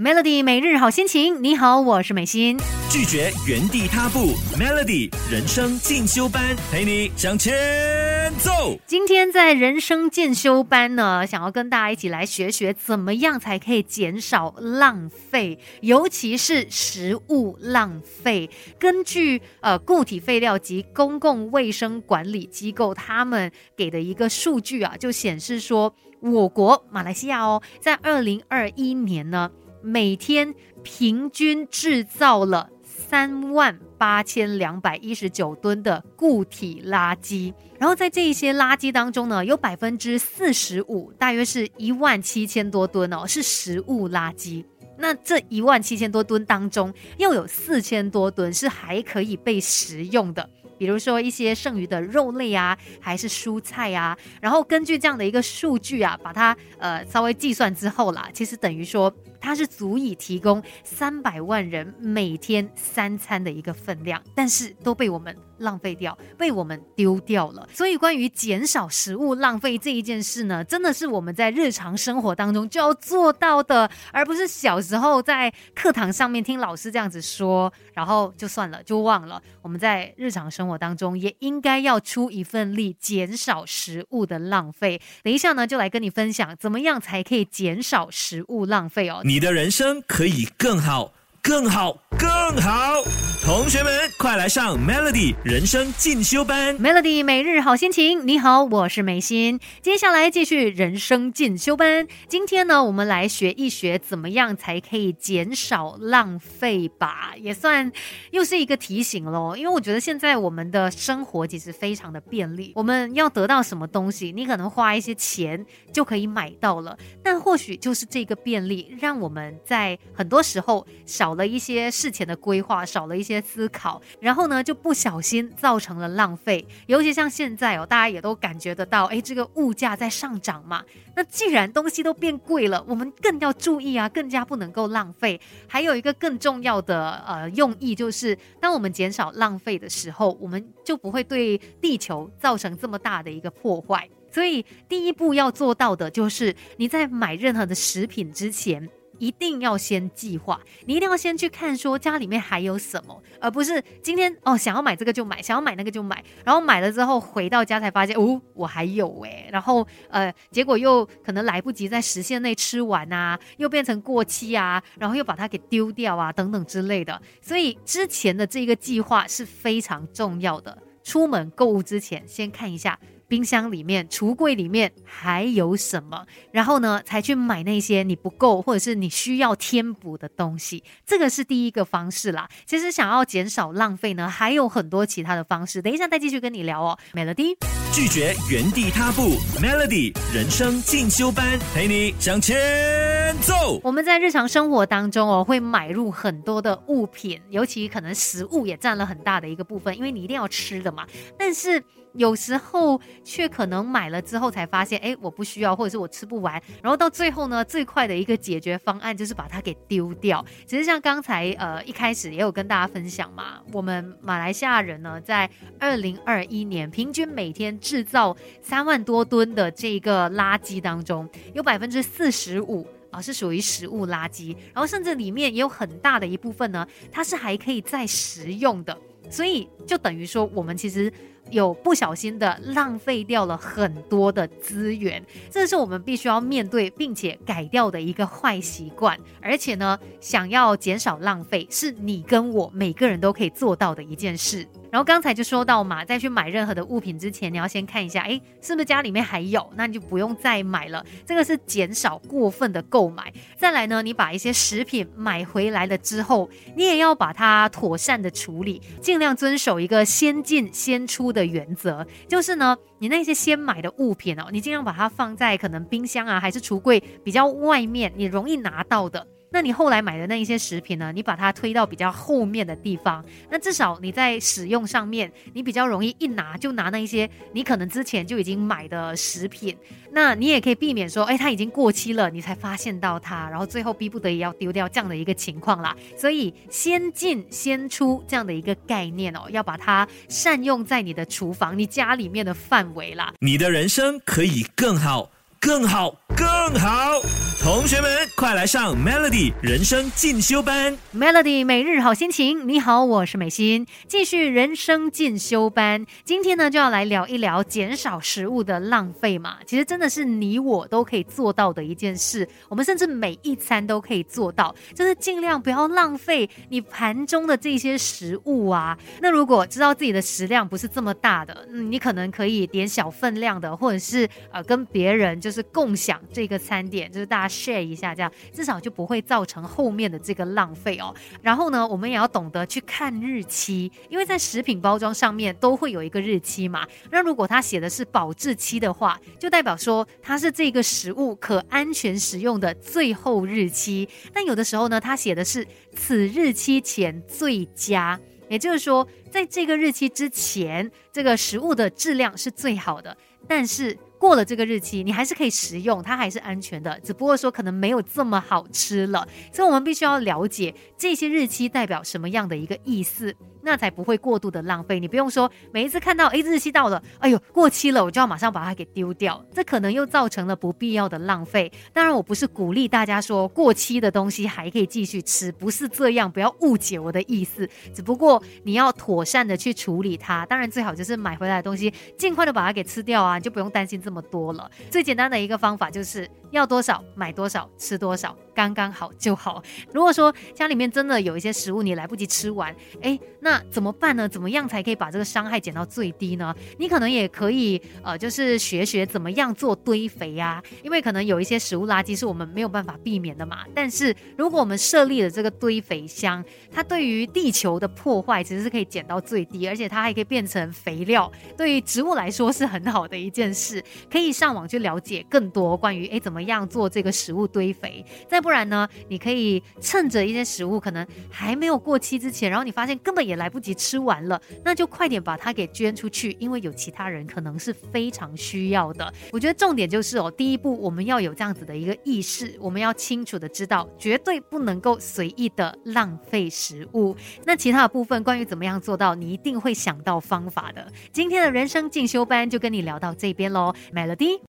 Melody 每日好心情，你好，我是美心。拒绝原地踏步，Melody 人生进修班陪你向前走。今天在人生进修班呢，想要跟大家一起来学学怎么样才可以减少浪费，尤其是食物浪费。根据呃固体废料及公共卫生管理机构他们给的一个数据啊，就显示说，我国马来西亚哦，在二零二一年呢。每天平均制造了三万八千两百一十九吨的固体垃圾，然后在这一些垃圾当中呢，有百分之四十五，大约是一万七千多吨哦，是食物垃圾。那这一万七千多吨当中，又有四千多吨是还可以被食用的。比如说一些剩余的肉类啊，还是蔬菜啊，然后根据这样的一个数据啊，把它呃稍微计算之后啦，其实等于说它是足以提供三百万人每天三餐的一个分量，但是都被我们。浪费掉，被我们丢掉了。所以，关于减少食物浪费这一件事呢，真的是我们在日常生活当中就要做到的，而不是小时候在课堂上面听老师这样子说，然后就算了，就忘了。我们在日常生活当中也应该要出一份力，减少食物的浪费。等一下呢，就来跟你分享怎么样才可以减少食物浪费哦。你的人生可以更好，更好，更好。同学们，快来上 Melody 人生进修班。Melody 每日好心情，你好，我是美心。接下来继续人生进修班。今天呢，我们来学一学怎么样才可以减少浪费吧，也算又是一个提醒喽。因为我觉得现在我们的生活其实非常的便利，我们要得到什么东西，你可能花一些钱就可以买到了。但或许就是这个便利，让我们在很多时候少少了一些事前的规划，少了一些。思考，然后呢就不小心造成了浪费。尤其像现在哦，大家也都感觉得到，哎，这个物价在上涨嘛。那既然东西都变贵了，我们更要注意啊，更加不能够浪费。还有一个更重要的呃用意，就是当我们减少浪费的时候，我们就不会对地球造成这么大的一个破坏。所以第一步要做到的就是你在买任何的食品之前。一定要先计划，你一定要先去看说家里面还有什么，而不是今天哦想要买这个就买，想要买那个就买，然后买了之后回到家才发现哦我还有诶，然后呃结果又可能来不及在时限内吃完啊，又变成过期啊，然后又把它给丢掉啊等等之类的，所以之前的这个计划是非常重要的。出门购物之前先看一下。冰箱里面、橱柜里面还有什么？然后呢，才去买那些你不够或者是你需要添补的东西。这个是第一个方式啦。其实想要减少浪费呢，还有很多其他的方式。等一下再继续跟你聊哦。Melody 拒绝原地踏步，Melody 人生进修班陪你向前走。我们在日常生活当中哦，会买入很多的物品，尤其可能食物也占了很大的一个部分，因为你一定要吃的嘛。但是有时候却可能买了之后才发现，哎，我不需要，或者是我吃不完，然后到最后呢，最快的一个解决方案就是把它给丢掉。其实像刚才呃一开始也有跟大家分享嘛，我们马来西亚人呢，在二零二一年平均每天制造三万多吨的这个垃圾当中，有百分之四十五啊是属于食物垃圾，然后甚至里面也有很大的一部分呢，它是还可以再食用的。所以就等于说，我们其实有不小心的浪费掉了很多的资源，这是我们必须要面对并且改掉的一个坏习惯。而且呢，想要减少浪费，是你跟我每个人都可以做到的一件事。然后刚才就说到嘛，在去买任何的物品之前，你要先看一下，哎，是不是家里面还有，那你就不用再买了。这个是减少过分的购买。再来呢，你把一些食品买回来了之后，你也要把它妥善的处理，尽量遵守一个先进先出的原则，就是呢，你那些先买的物品哦，你尽量把它放在可能冰箱啊，还是橱柜比较外面，你容易拿到的。那你后来买的那一些食品呢？你把它推到比较后面的地方，那至少你在使用上面，你比较容易一拿就拿那一些你可能之前就已经买的食品。那你也可以避免说，哎，它已经过期了，你才发现到它，然后最后逼不得已要丢掉这样的一个情况啦。所以先进先出这样的一个概念哦，要把它善用在你的厨房、你家里面的范围啦。你的人生可以更好，更好。更好！同学们，快来上 Melody 人生进修班。Melody 每日好心情，你好，我是美心，继续人生进修班。今天呢，就要来聊一聊减少食物的浪费嘛。其实真的是你我都可以做到的一件事，我们甚至每一餐都可以做到，就是尽量不要浪费你盘中的这些食物啊。那如果知道自己的食量不是这么大的，嗯，你可能可以点小分量的，或者是呃跟别人就是共享这个餐点，就是大家 share 一下，这样至少就不会造成后面的这个浪费哦。然后呢，我们也要懂得去看日期，因为在食品包装上面都会有一个日期嘛。那如果它写的是保质期的话，就代表说它是这个食物可安全食用的最后日期。但有的时候呢，它写的是此日期前最佳。也就是说，在这个日期之前，这个食物的质量是最好的，但是过了这个日期，你还是可以食用，它还是安全的，只不过说可能没有这么好吃了。所以我们必须要了解这些日期代表什么样的一个意思，那才不会过度的浪费。你不用说每一次看到诶日期到了，哎呦过期了，我就要马上把它给丢掉，这可能又造成了不必要的浪费。当然，我不是鼓励大家说过期的东西还可以继续吃，不是这样，不要误解我的意思。只不过你要妥善的去处理它，当然最好就是买回来的东西尽快的把它给吃掉啊，你就不用担心这么多了。最简单的一个方法就是要多少买多少，吃多少，刚刚好就好。如果说家里面真的有一些食物你来不及吃完，哎，那怎么办呢？怎么样才可以把这个伤害减到最低呢？你可能也可以呃，就是学学怎么样做堆肥呀、因为可能有一些食物垃圾是我们没有办法避免的嘛。但是如果我们设立了这个堆肥箱，它对于地球的破坏其实是可以减到最低，而且它还可以变成肥料，对于植物来说是很好的一件事。可以上网去了解更多关于诶怎么样做这个食物堆肥。再不不然呢，你可以趁着一些食物可能还没有过期之前，然后你发现根本也来不及吃完了，那就快点把它给捐出去，因为有其他人可能是非常需要的。我觉得重点就是哦，第一步我们要有这样子的一个意识，我们要清楚的知道，绝对不能够随意的浪费食物。那其他的部分关于怎么样做到，你一定会想到方法的。今天的人生进修班就跟你聊到这边喽，Melody。